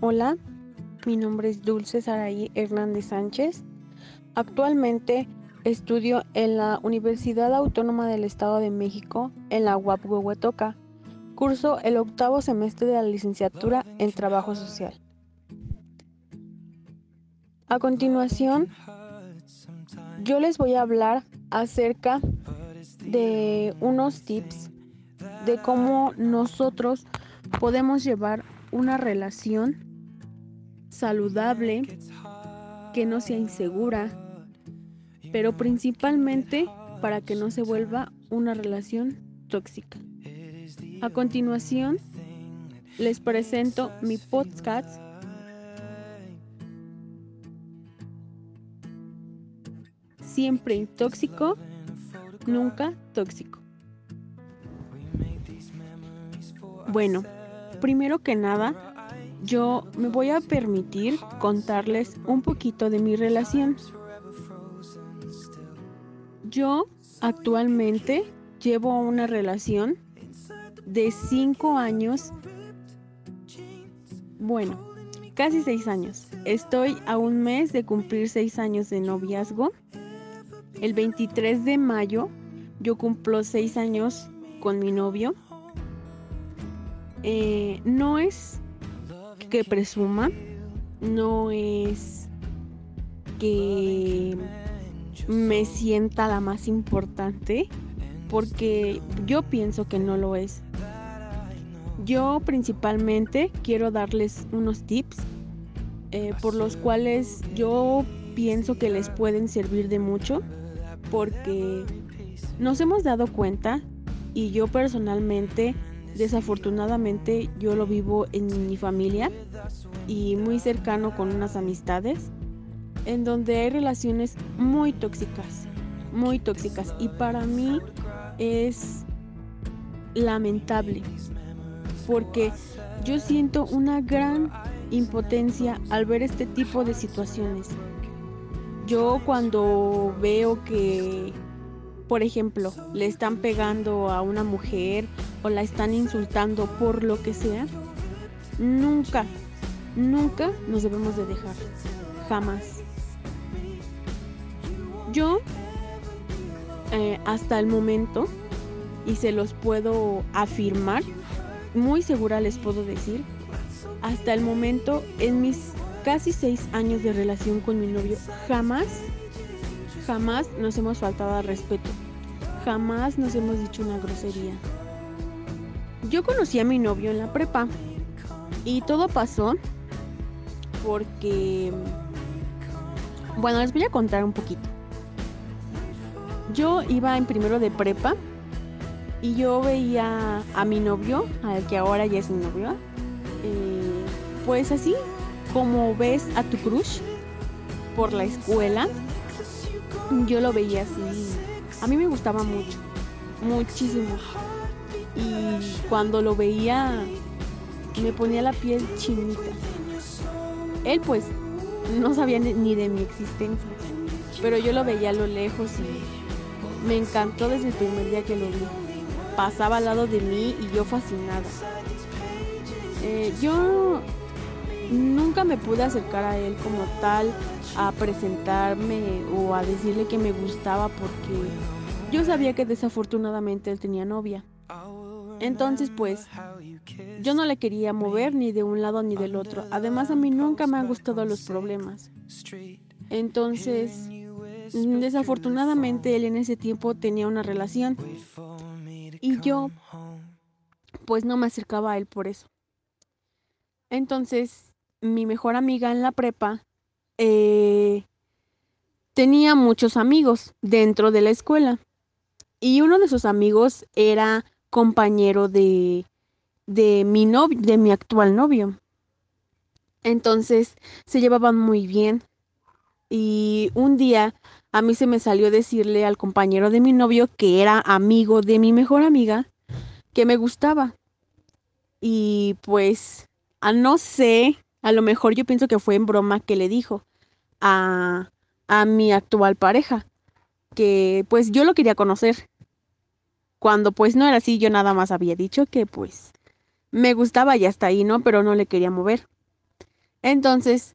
Hola, mi nombre es Dulce Saraí Hernández Sánchez. Actualmente estudio en la Universidad Autónoma del Estado de México, en la UAP Huehuetoca. Curso el octavo semestre de la licenciatura en Trabajo Social. A continuación, yo les voy a hablar acerca de unos tips de cómo nosotros podemos llevar una relación saludable, que no sea insegura, pero principalmente para que no se vuelva una relación tóxica. A continuación, les presento mi podcast Siempre intóxico, nunca tóxico. Bueno, primero que nada, yo me voy a permitir contarles un poquito de mi relación. Yo actualmente llevo una relación de cinco años, bueno, casi seis años. Estoy a un mes de cumplir seis años de noviazgo. El 23 de mayo yo cumplo seis años con mi novio. Eh, no es que presuma, no es que me sienta la más importante, porque yo pienso que no lo es. Yo principalmente quiero darles unos tips eh, por los cuales yo pienso que les pueden servir de mucho, porque nos hemos dado cuenta y yo personalmente Desafortunadamente yo lo vivo en mi familia y muy cercano con unas amistades en donde hay relaciones muy tóxicas, muy tóxicas y para mí es lamentable porque yo siento una gran impotencia al ver este tipo de situaciones. Yo cuando veo que por ejemplo, le están pegando a una mujer o la están insultando por lo que sea, nunca, nunca nos debemos de dejar. Jamás. Yo, eh, hasta el momento, y se los puedo afirmar, muy segura les puedo decir, hasta el momento, en mis casi seis años de relación con mi novio, jamás Jamás nos hemos faltado al respeto. Jamás nos hemos dicho una grosería. Yo conocí a mi novio en la prepa y todo pasó porque... Bueno, les voy a contar un poquito. Yo iba en primero de prepa y yo veía a mi novio, al que ahora ya es mi novio, eh, pues así como ves a tu crush por la escuela yo lo veía así. A mí me gustaba mucho, muchísimo. Y cuando lo veía me ponía la piel chinita. Él pues no sabía ni de mi existencia, pero yo lo veía a lo lejos y me encantó desde el primer día que lo vi. Pasaba al lado de mí y yo fascinada. Eh, yo nunca me pude acercar a él como tal a presentarme o a decirle que me gustaba porque yo sabía que desafortunadamente él tenía novia. Entonces pues yo no le quería mover ni de un lado ni del otro. Además a mí nunca me han gustado los problemas. Entonces desafortunadamente él en ese tiempo tenía una relación y yo pues no me acercaba a él por eso. Entonces mi mejor amiga en la prepa eh, tenía muchos amigos dentro de la escuela. Y uno de sus amigos era compañero de, de mi novio, de mi actual novio. Entonces se llevaban muy bien. Y un día a mí se me salió decirle al compañero de mi novio, que era amigo de mi mejor amiga, que me gustaba. Y pues, a no sé, a lo mejor yo pienso que fue en broma que le dijo a, a mi actual pareja, que pues yo lo quería conocer. Cuando pues no era así, yo nada más había dicho que pues me gustaba y hasta ahí, ¿no? Pero no le quería mover. Entonces,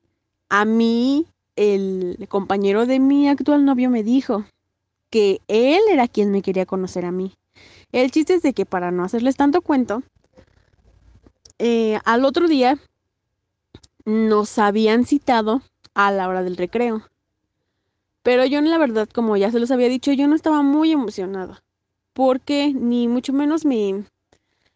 a mí, el compañero de mi actual novio me dijo que él era quien me quería conocer a mí. El chiste es de que para no hacerles tanto cuento, eh, al otro día nos habían citado a la hora del recreo. Pero yo, la verdad, como ya se los había dicho, yo no estaba muy emocionada. Porque ni mucho menos me,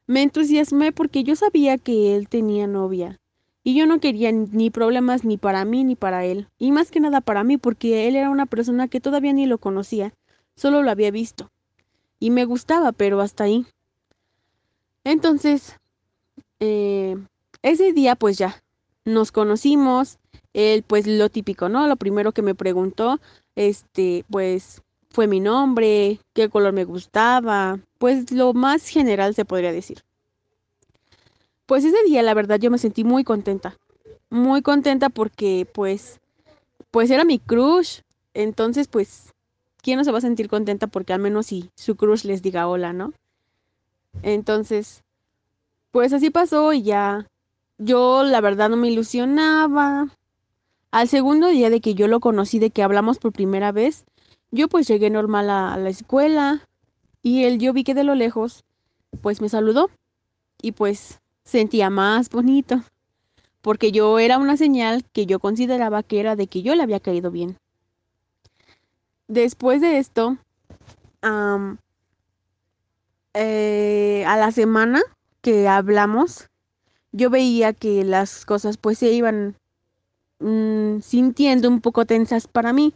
me entusiasmé porque yo sabía que él tenía novia. Y yo no quería ni problemas ni para mí ni para él. Y más que nada para mí porque él era una persona que todavía ni lo conocía. Solo lo había visto. Y me gustaba, pero hasta ahí. Entonces, eh, ese día pues ya, nos conocimos, él pues lo típico, ¿no? Lo primero que me preguntó, este, pues fue mi nombre, qué color me gustaba, pues lo más general se podría decir. Pues ese día la verdad yo me sentí muy contenta, muy contenta porque pues, pues era mi crush, entonces pues, ¿quién no se va a sentir contenta porque al menos si su crush les diga hola, ¿no? Entonces, pues así pasó y ya yo la verdad no me ilusionaba. Al segundo día de que yo lo conocí, de que hablamos por primera vez, yo pues llegué normal a, la escuela y él yo vi que de lo lejos pues me saludó y pues sentía más bonito porque yo era una señal que yo consideraba que era de que yo le había caído bien. Después de esto, eh, a la semana que hablamos, yo veía que las cosas pues se iban mm, sintiendo un poco tensas para mí,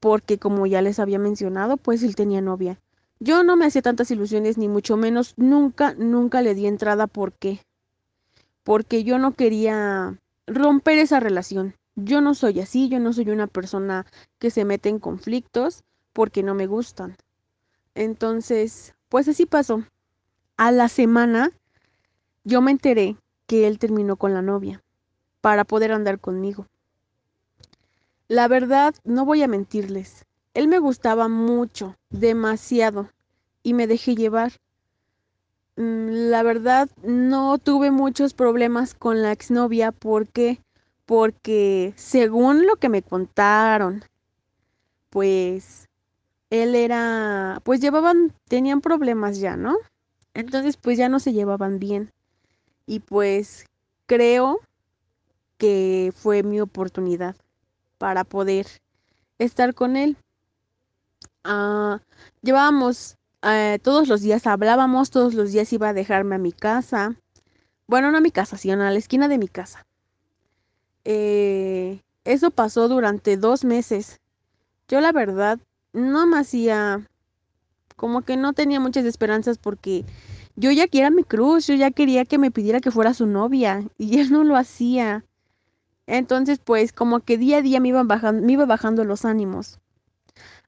porque como ya les había mencionado, pues él tenía novia. Yo no me hacía tantas ilusiones, ni mucho menos, nunca, nunca le di entrada. ¿Por qué? Porque yo no quería romper esa relación. Yo no soy así, yo no soy una persona que se mete en conflictos porque no me gustan. Entonces, pues así pasó. A la semana yo me enteré que él terminó con la novia para poder andar conmigo. La verdad, no voy a mentirles, él me gustaba mucho, demasiado, y me dejé llevar. Mm, la verdad, no tuve muchos problemas con la exnovia porque, porque según lo que me contaron, pues él era, pues llevaban, tenían problemas ya, ¿no? Entonces, pues ya no se llevaban bien y pues creo que fue mi oportunidad para poder estar con él. Ah, llevábamos eh, todos los días, hablábamos, todos los días iba a dejarme a mi casa. Bueno, no a mi casa, sino a la esquina de mi casa. Eh, eso pasó durante dos meses. Yo la verdad no me hacía como que no tenía muchas esperanzas porque yo ya quería mi cruz, yo ya quería que me pidiera que fuera su novia y él no lo hacía. Entonces, pues como que día a día me iban bajando, iba bajando los ánimos.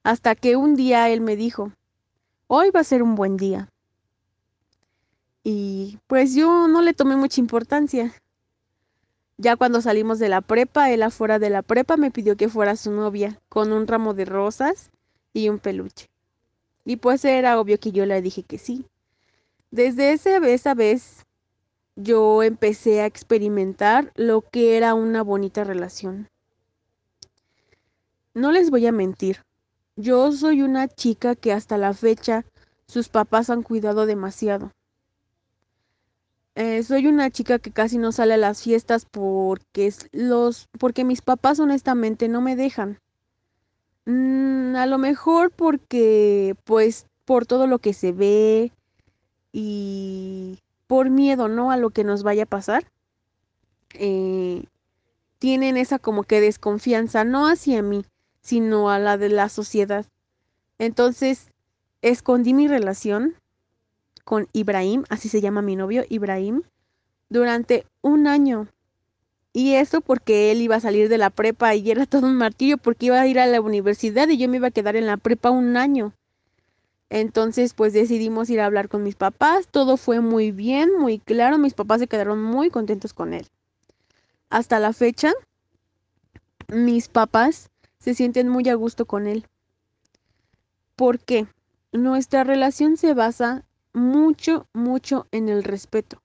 Hasta que un día él me dijo, hoy va a ser un buen día. Y pues yo no le tomé mucha importancia. Ya cuando salimos de la prepa, él afuera de la prepa me pidió que fuera su novia, con un ramo de rosas y un peluche. Y pues era obvio que yo le dije que sí. Desde esa vez, yo empecé a experimentar lo que era una bonita relación. No les voy a mentir, yo soy una chica que hasta la fecha sus papás han cuidado demasiado. Eh, soy una chica que casi no sale a las fiestas porque los porque mis papás honestamente no me dejan. Mm, a lo mejor porque pues por todo lo que se ve, y por miedo, ¿no? A lo que nos vaya a pasar, eh, tienen esa como que desconfianza, no hacia mí, sino a la de la sociedad. Entonces, escondí mi relación con Ibrahim, así se llama mi novio, Ibrahim, durante un año. Y eso porque él iba a salir de la prepa y era todo un martirio porque iba a ir a la universidad y yo me iba a quedar en la prepa un año. Entonces, pues decidimos ir a hablar con mis papás. Todo fue muy bien, muy claro. Mis papás se quedaron muy contentos con él. Hasta la fecha, mis papás se sienten muy a gusto con él. ¿Por qué? Nuestra relación se basa mucho, mucho en el respeto.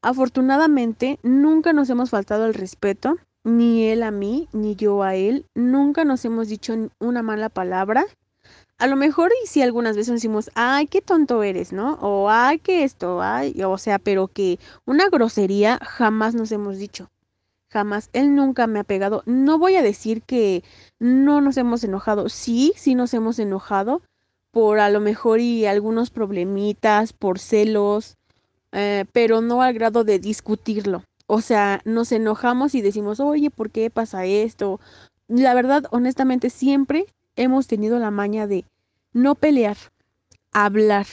Afortunadamente, nunca nos hemos faltado el respeto, ni él a mí, ni yo a él. Nunca nos hemos dicho una mala palabra. A lo mejor y si algunas veces decimos, ay, qué tonto eres, ¿no? O ay, qué esto, ay, o sea, pero que una grosería jamás nos hemos dicho. Jamás. Él nunca me ha pegado. No voy a decir que no nos hemos enojado. Sí, sí nos hemos enojado por a lo mejor y algunos problemitas, por celos, eh, pero no al grado de discutirlo. O sea, nos enojamos y decimos, oye, ¿por qué pasa esto? La verdad, honestamente, siempre hemos tenido la maña de no pelear, hablar.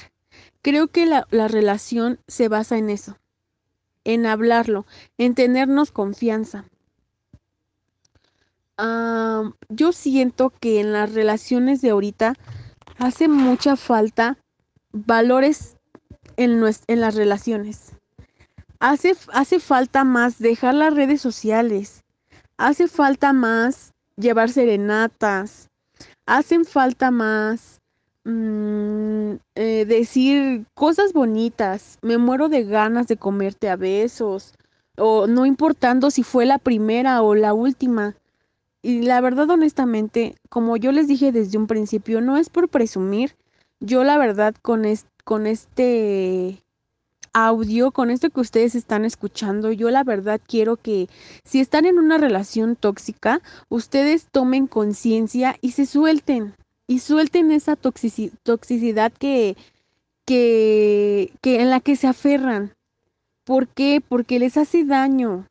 Creo que la, la relación se basa en eso, en hablarlo, en tenernos confianza. Yo siento que en las relaciones de ahorita hace mucha falta valores en, en las relaciones. Hace, hace falta más dejar las redes sociales. Hace falta más llevar serenatas. Hacen falta más mm, eh, decir cosas bonitas. Me muero de ganas de comerte a besos. O no importando si fue la primera o la última. Y la verdad, honestamente, como yo les dije desde un principio, no es por presumir. Yo la verdad con, con este audio, con esto que ustedes están escuchando, yo la verdad quiero que si están en una relación tóxica, ustedes tomen conciencia y se suelten. Y suelten esa toxicidad que, que, que en la que se aferran. ¿Por qué? Porque les hace daño.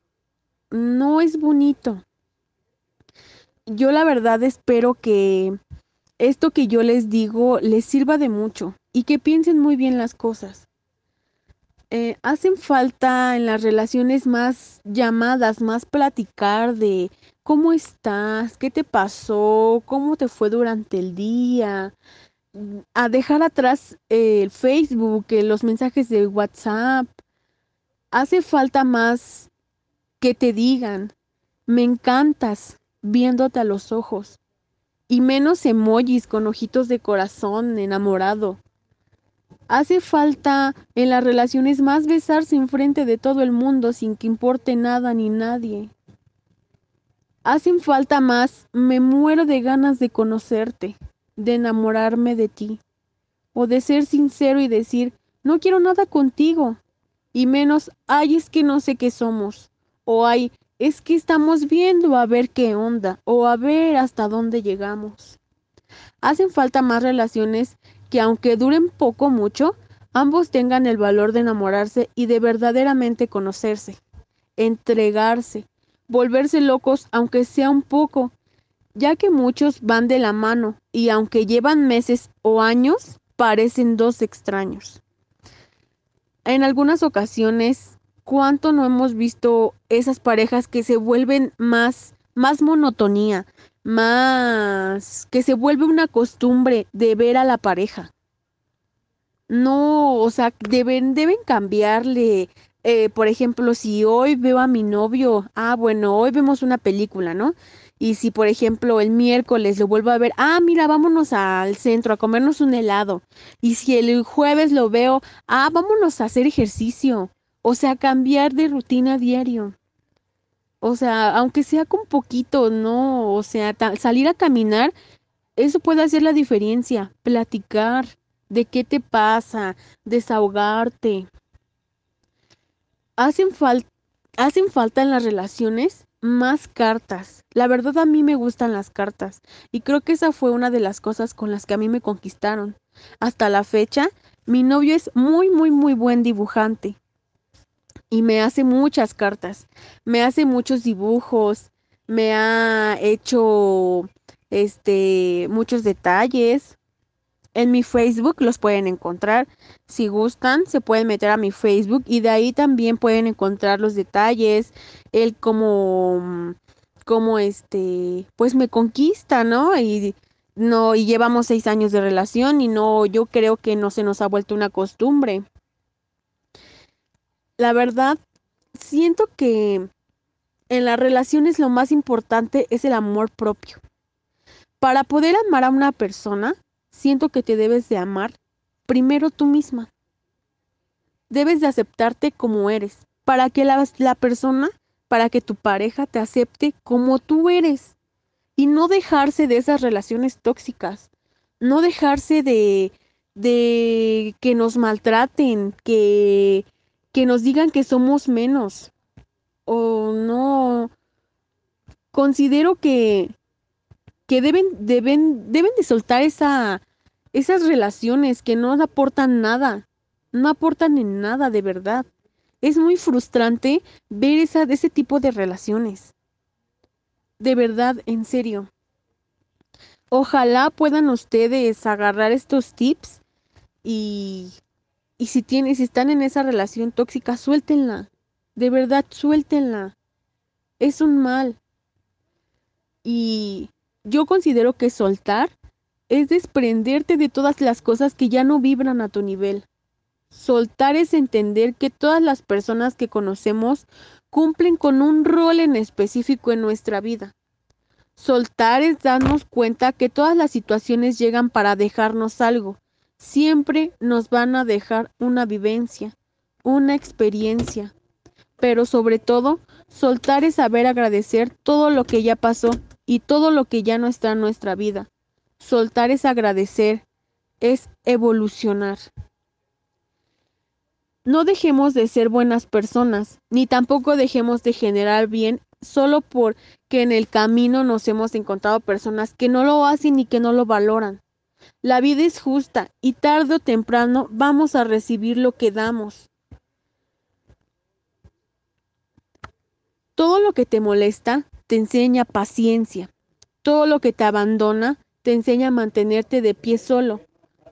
No es bonito yo la verdad espero que esto que yo les digo les sirva de mucho y que piensen muy bien las cosas. Eh, hacen falta en las relaciones más llamadas, más platicar de cómo estás, qué te pasó, cómo te fue durante el día, a dejar atrás el Facebook, los mensajes de WhatsApp. Hace falta más que te digan, me encantas, viéndote a los ojos, y menos emojis con ojitos de corazón enamorado. Hace falta en las relaciones más besarse enfrente de todo el mundo sin que importe nada ni nadie. Hacen falta más, me muero de ganas de conocerte, de enamorarme de ti, o de ser sincero y decir, no quiero nada contigo, y menos, ay, es que no sé qué somos, o ay, es que estamos viendo a ver qué onda o a ver hasta dónde llegamos. Hacen falta más relaciones que aunque duren poco mucho, ambos tengan el valor de enamorarse y de verdaderamente conocerse, entregarse, volverse locos aunque sea un poco, ya que muchos van de la mano y aunque llevan meses o años, parecen dos extraños. En algunas ocasiones cuánto no hemos visto esas parejas que se vuelven más, más monotonía, más que se vuelve una costumbre de ver a la pareja. No, o sea, deben, deben cambiarle. Eh, por ejemplo, si hoy veo a mi novio, ah, bueno, hoy vemos una película, ¿no? Y si, por ejemplo, el miércoles lo vuelvo a ver, ah, mira, vámonos al centro a comernos un helado. Y si el jueves lo veo, ah, vámonos a hacer ejercicio. O sea, cambiar de rutina diario. O sea, aunque sea con poquito, ¿no? O sea, salir a caminar, eso puede hacer la diferencia. Platicar de qué te pasa, desahogarte. Hacen, hacen falta en las relaciones más cartas. La verdad a mí me gustan las cartas y creo que esa fue una de las cosas con las que a mí me conquistaron. Hasta la fecha, mi novio es muy, muy, muy buen dibujante y me hace muchas cartas, me hace muchos dibujos, me ha hecho este muchos detalles. En mi Facebook los pueden encontrar. Si gustan, se pueden meter a mi Facebook y de ahí también pueden encontrar los detalles, el como como este, pues me conquista, ¿no? Y no y llevamos seis años de relación y no, yo creo que no se nos ha vuelto una costumbre la verdad, siento que en las relaciones lo más importante es el amor propio. Para poder amar a una persona, siento que te debes de amar primero tú misma. Debes de aceptarte como eres, para que la, la persona, para que tu pareja te acepte como tú eres y no dejarse de esas relaciones tóxicas, no dejarse de, de que nos maltraten, que, que nos digan que somos menos o no. Considero que, que deben, deben, deben de soltar esa, esas relaciones que no aportan nada, no aportan en nada de verdad. Es muy frustrante ver esa, ese tipo de relaciones. De verdad, en serio. Ojalá puedan ustedes agarrar estos tips y, y si tienen, si están en esa relación tóxica, suéltenla. De verdad, suéltenla. Es un mal. Y yo considero que soltar es desprenderte de todas las cosas que ya no vibran a tu nivel. Soltar es entender que todas las personas que conocemos cumplen con un rol en específico en nuestra vida. Soltar es darnos cuenta que todas las situaciones llegan para dejarnos algo. Siempre nos van a dejar una vivencia, una experiencia. Pero sobre todo, soltar es saber agradecer todo lo que ya pasó y todo lo que ya no está en nuestra vida. Soltar es agradecer, es evolucionar. No dejemos de ser buenas personas, ni tampoco dejemos de generar bien solo porque en el camino nos hemos encontrado personas que no lo hacen y que no lo valoran. La vida es justa y tarde o temprano vamos a recibir lo que damos. Todo lo que te molesta te enseña paciencia. Todo lo que te abandona te enseña a mantenerte de pie solo.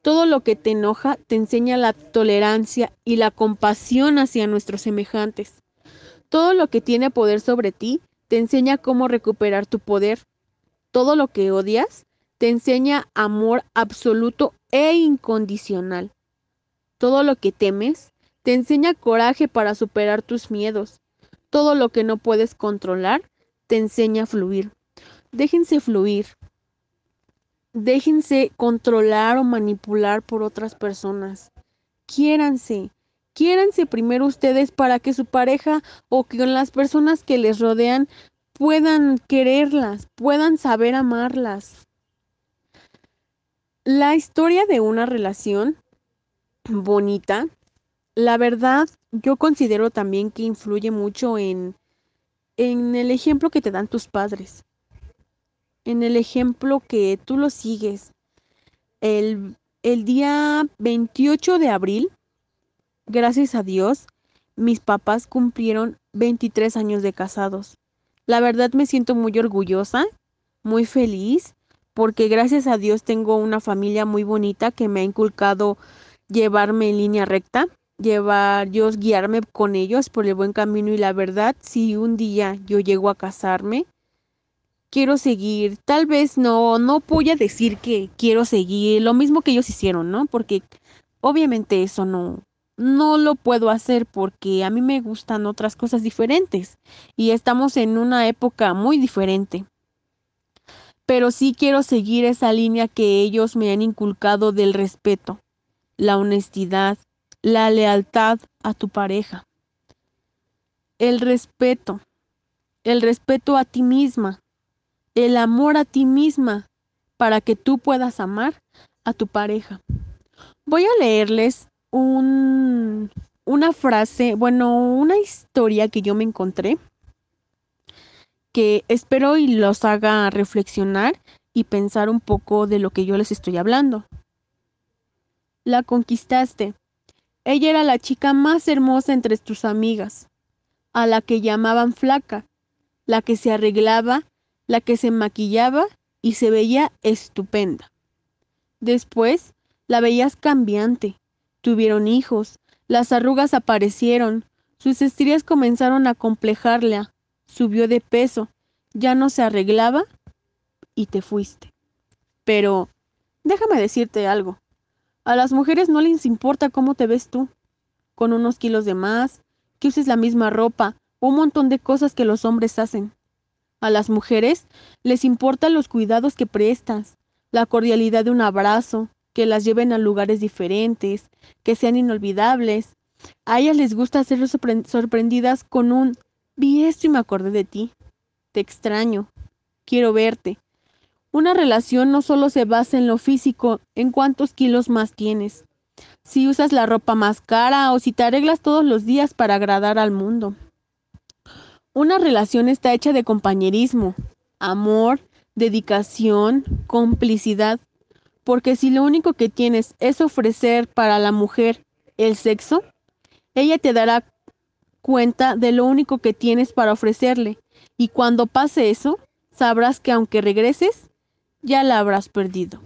Todo lo que te enoja te enseña la tolerancia y la compasión hacia nuestros semejantes. Todo lo que tiene poder sobre ti te enseña cómo recuperar tu poder. Todo lo que odias te enseña amor absoluto e incondicional. Todo lo que temes te enseña coraje para superar tus miedos. Todo lo que no puedes controlar te enseña a fluir. Déjense fluir, déjense controlar o manipular por otras personas. Quiéranse, quiéranse primero ustedes para que su pareja o que las personas que les rodean puedan quererlas, puedan saber amarlas. La historia de una relación bonita, la verdad, yo considero también que influye mucho en, en el ejemplo que te dan tus padres en el ejemplo que tú lo sigues. El, el día 28 de abril, gracias a Dios, mis papás cumplieron 23 años de casados. La verdad me siento muy orgullosa, muy feliz, porque gracias a Dios tengo una familia muy bonita que me ha inculcado llevarme en línea recta, llevar, yo guiarme con ellos por el buen camino y la verdad, si un día yo llego a casarme, quiero seguir, tal vez no, no voy a decir que quiero seguir lo mismo que ellos hicieron, ¿no? Porque obviamente eso no, no lo puedo hacer porque a mí me gustan otras cosas diferentes y estamos en una época muy diferente. Pero sí quiero seguir esa línea que ellos me han inculcado del respeto, la honestidad, la lealtad a tu pareja. El respeto, el respeto a ti misma, el amor a ti misma para que tú puedas amar a tu pareja. Voy a leerles un, una frase, bueno, una historia que yo me encontré que espero y los haga reflexionar y pensar un poco de lo que yo les estoy hablando. La conquistaste. Ella era la chica más hermosa entre tus amigas, a la que llamaban flaca, la que se arreglaba la que se maquillaba y se veía estupenda. Después la veías cambiante. Tuvieron hijos, las arrugas aparecieron, sus estrías comenzaron a complejarla, subió de peso, ya no se arreglaba y te fuiste. Pero déjame decirte algo. A las mujeres no les importa cómo te ves tú, con unos kilos de más, que uses la misma ropa, un montón de cosas que los hombres hacen. A las mujeres les importan los cuidados que prestas, la cordialidad de un abrazo, que las lleven a lugares diferentes, que sean inolvidables, A ellas les gusta ser sorprendidas con un vi esto y me acordé de ti. Te extraño. Quiero verte. Una relación no solo se basa en lo físico, en cuántos kilos más tienes, si usas la ropa más cara o si te arreglas todos los días para agradar al mundo. Una relación está hecha de compañerismo, amor, dedicación, complicidad, porque si lo único que tienes es ofrecer para la mujer el sexo, ella te dará cuenta de lo único que tienes para ofrecerle, y cuando pase eso, sabrás que aunque regreses, ya la habrás perdido.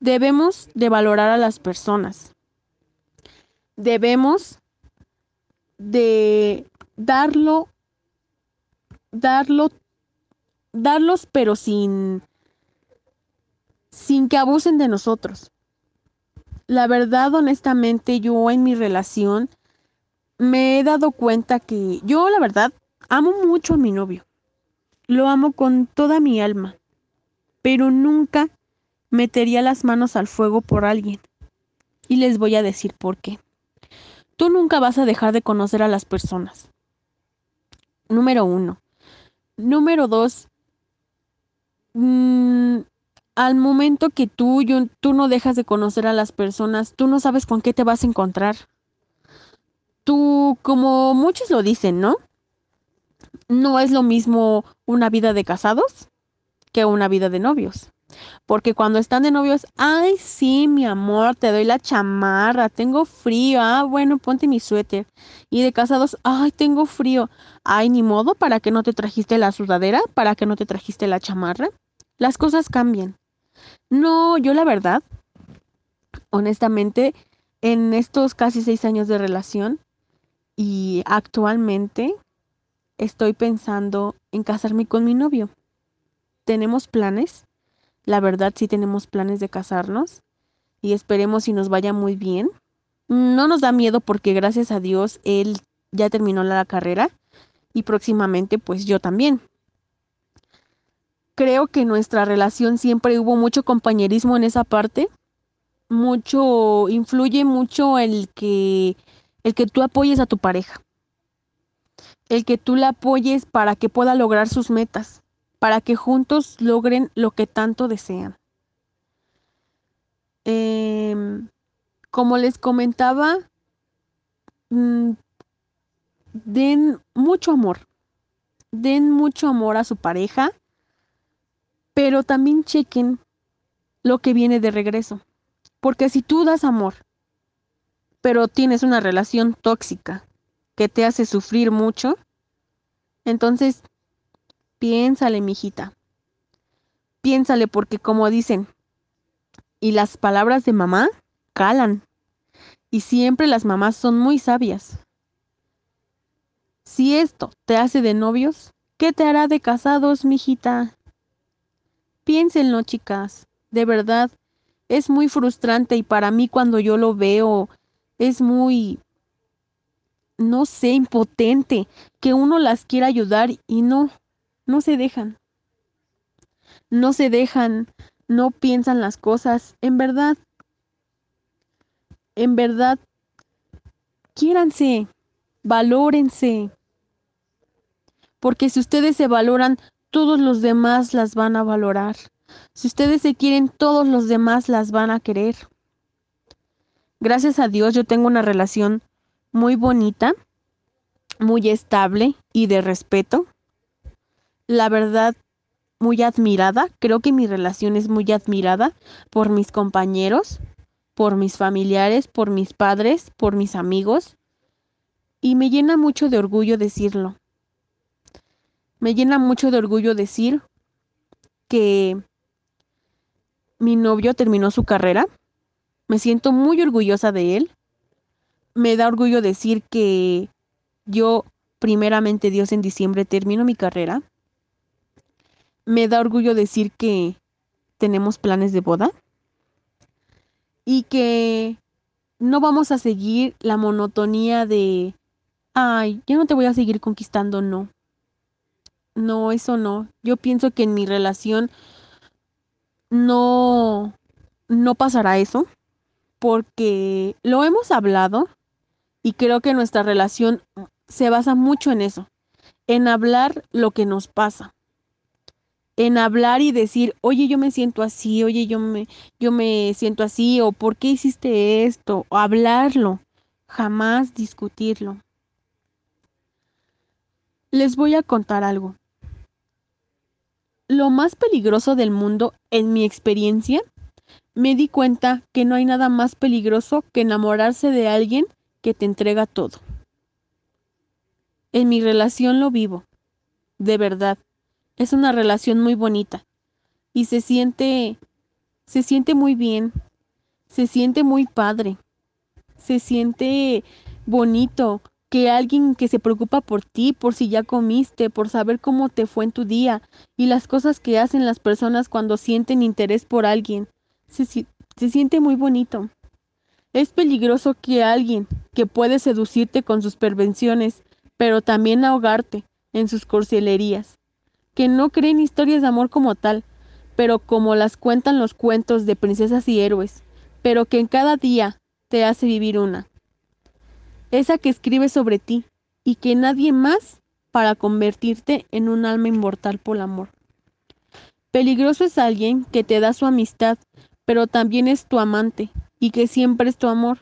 Debemos de valorar a las personas. Debemos de darlo, darlo, darlos, pero sin, sin que abusen de nosotros. La verdad, honestamente, yo en mi relación me he dado cuenta que yo, la verdad, amo mucho a mi novio. Lo amo con toda mi alma, pero nunca metería las manos al fuego por alguien. Y les voy a decir por qué. Tú nunca vas a dejar de conocer a las personas. Número uno. Número dos. Mm, al momento que tú, tú no dejas de conocer a las personas, tú no sabes con qué te vas a encontrar. Tú, como muchos lo dicen, ¿no? No es lo mismo una vida de casados que una vida de novios. Porque cuando están de novios, ay, sí, mi amor, te doy la chamarra, tengo frío, ah, bueno, ponte mi suéter. Y de casados, ay, tengo frío, ay, ni modo, ¿para que no te trajiste la sudadera? ¿Para que no te trajiste la chamarra? Las cosas cambian. No, yo la verdad, honestamente, en estos casi seis años de relación y actualmente estoy pensando en casarme con mi novio. Tenemos planes la verdad sí tenemos planes de casarnos y esperemos si nos vaya muy bien. No nos da miedo porque gracias a Dios él ya terminó la carrera y próximamente pues yo también. Creo que nuestra relación siempre hubo mucho compañerismo en esa parte. Mucho influye mucho el que el que tú apoyes a tu pareja. El que tú la apoyes para que pueda lograr sus metas para que juntos logren lo que tanto desean. Em, como les comentaba, mm, den mucho amor, den mucho amor a su pareja, pero también chequen lo que viene de regreso. Porque si tú das amor, pero tienes una relación tóxica que te hace sufrir mucho, entonces Piénsale, mijita. Piénsale porque como dicen, y las palabras de mamá calan. Y siempre las mamás son muy sabias. Si esto te hace de novios, ¿qué te hará de casados, mijita? Piénsenlo, chicas. De verdad, es muy frustrante y para mí cuando yo lo veo es muy, no sé, impotente que uno las quiera ayudar y no, no se dejan. No se dejan, no piensan las cosas. En verdad, en verdad, quiéranse, valórense. Porque si ustedes se valoran, todos los demás las van a valorar. Si ustedes se quieren, todos los demás las van a querer. Gracias a Dios yo tengo una relación muy bonita, muy estable y de respeto la verdad, muy admirada. Creo que mi relación es muy admirada por mis compañeros, por mis familiares, por mis padres, por mis amigos. Y me llena mucho de orgullo decirlo. Me llena mucho de orgullo decir que mi novio terminó su carrera. Me siento muy orgullosa de él. Me da orgullo decir que yo, primeramente Dios, en diciembre termino mi carrera me da orgullo decir que tenemos planes de boda y que no vamos a seguir la monotonía de, ay, ya no te voy a seguir conquistando, no. No, eso no. Yo pienso que en mi relación no, no pasará eso porque lo hemos hablado Y creo que nuestra relación se basa mucho en eso, en hablar lo que nos pasa. En hablar y decir, oye, yo me siento así, oye, yo me, yo me siento así, o por qué hiciste esto, o hablarlo, jamás discutirlo. Les voy a contar algo. Lo más peligroso del mundo, en mi experiencia, me di cuenta que no hay nada más peligroso que enamorarse de alguien que te entrega todo. En mi relación lo vivo, de verdad. Es una relación muy bonita y se siente se siente muy bien. Se siente muy padre. Se siente bonito que alguien que se preocupa por ti, por si ya comiste, por saber cómo te fue en tu día y las cosas que hacen las personas cuando sienten interés por alguien. Se, siente muy bonito. Es peligroso que alguien que puede seducirte con sus pervenciones, pero también ahogarte en sus corcelerías, que no creen historias de amor como tal, pero como las cuentan los cuentos de princesas y héroes, pero que en cada día te hace vivir una esa que escribe sobre ti, y que nadie más para convertirte en un alma inmortal por amor. Peligroso es alguien que te da su amistad, pero también es tu amante, y que siempre es tu amor.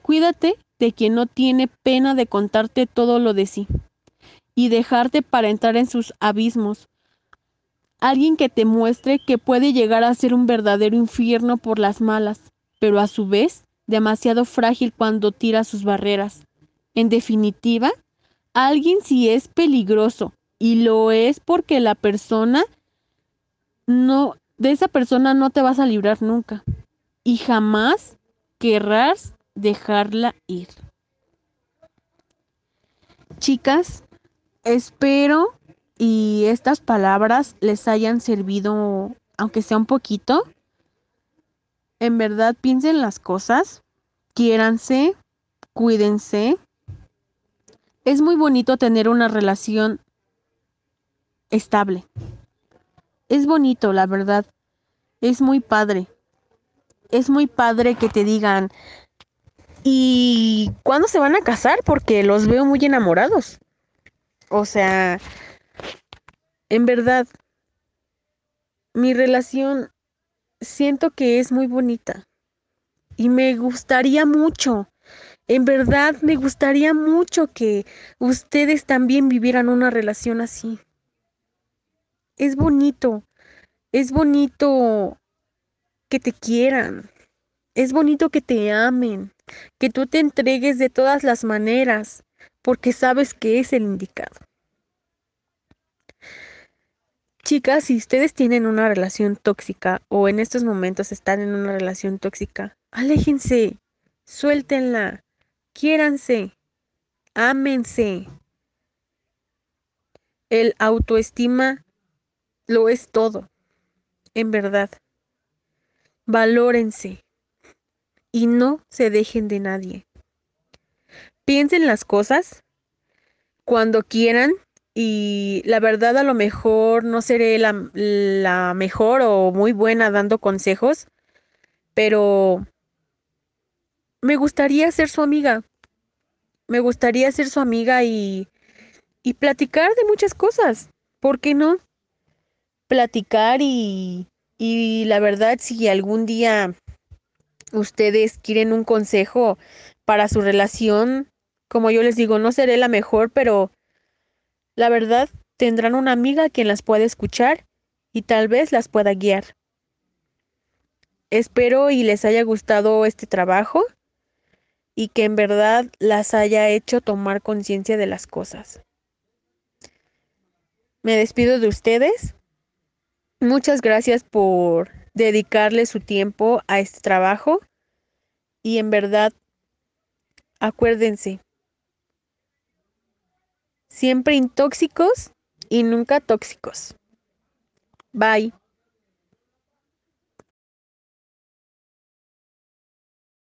cuídate de quien no tiene pena de contarte todo lo de sí, y dejarte para entrar en sus abismos. Alguien que te muestre que puede llegar a ser un verdadero infierno por las malas, pero a su vez demasiado frágil cuando tira sus barreras. En definitiva, alguien si es peligroso y lo es porque la persona no, de esa persona no te vas a librar nunca y jamás querrás dejarla ir. Chicas, espero y estas palabras les hayan servido, aunque sea un poquito, en verdad piensen las cosas, quiéranse, cuídense. Es muy bonito tener una relación estable. Es bonito, la verdad. Es muy padre. Es muy padre que te digan, ¿y cuándo se van a casar? Porque los veo muy enamorados. O sea, en verdad, mi relación siento que es muy bonita y me gustaría mucho, en verdad me gustaría mucho que ustedes también vivieran una relación así. Es bonito, es bonito que te quieran, es bonito que te amen, que tú te entregues de todas las maneras, porque sabes que es el indicado. Chicas, si ustedes tienen una relación tóxica o en estos momentos están en una relación tóxica, aléjense, suéltenla, quiéranse, ámense. El autoestima lo es todo, en verdad. Valórense y no se dejen de nadie. Piensen las cosas cuando quieran y la verdad a lo mejor no seré la, la, mejor o muy buena dando consejos, pero me gustaría ser su amiga. Me gustaría ser su amiga y, y platicar de muchas cosas. ¿Por qué no? Platicar y, la verdad si algún día ustedes quieren un consejo para su relación, como yo les digo, no seré la mejor, pero la verdad, tendrán una amiga quien las pueda escuchar y tal vez las pueda guiar. Espero y les haya gustado este trabajo y que en verdad las haya hecho tomar conciencia de las cosas. Me despido de ustedes. Muchas gracias por dedicarle su tiempo a este trabajo y en verdad acuérdense, siempre intóxicos y nunca tóxicos. Bye.